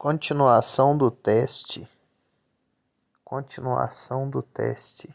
Continuação do teste. Continuação do teste.